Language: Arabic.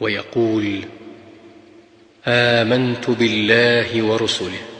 ويقول آمنت بالله ورسله.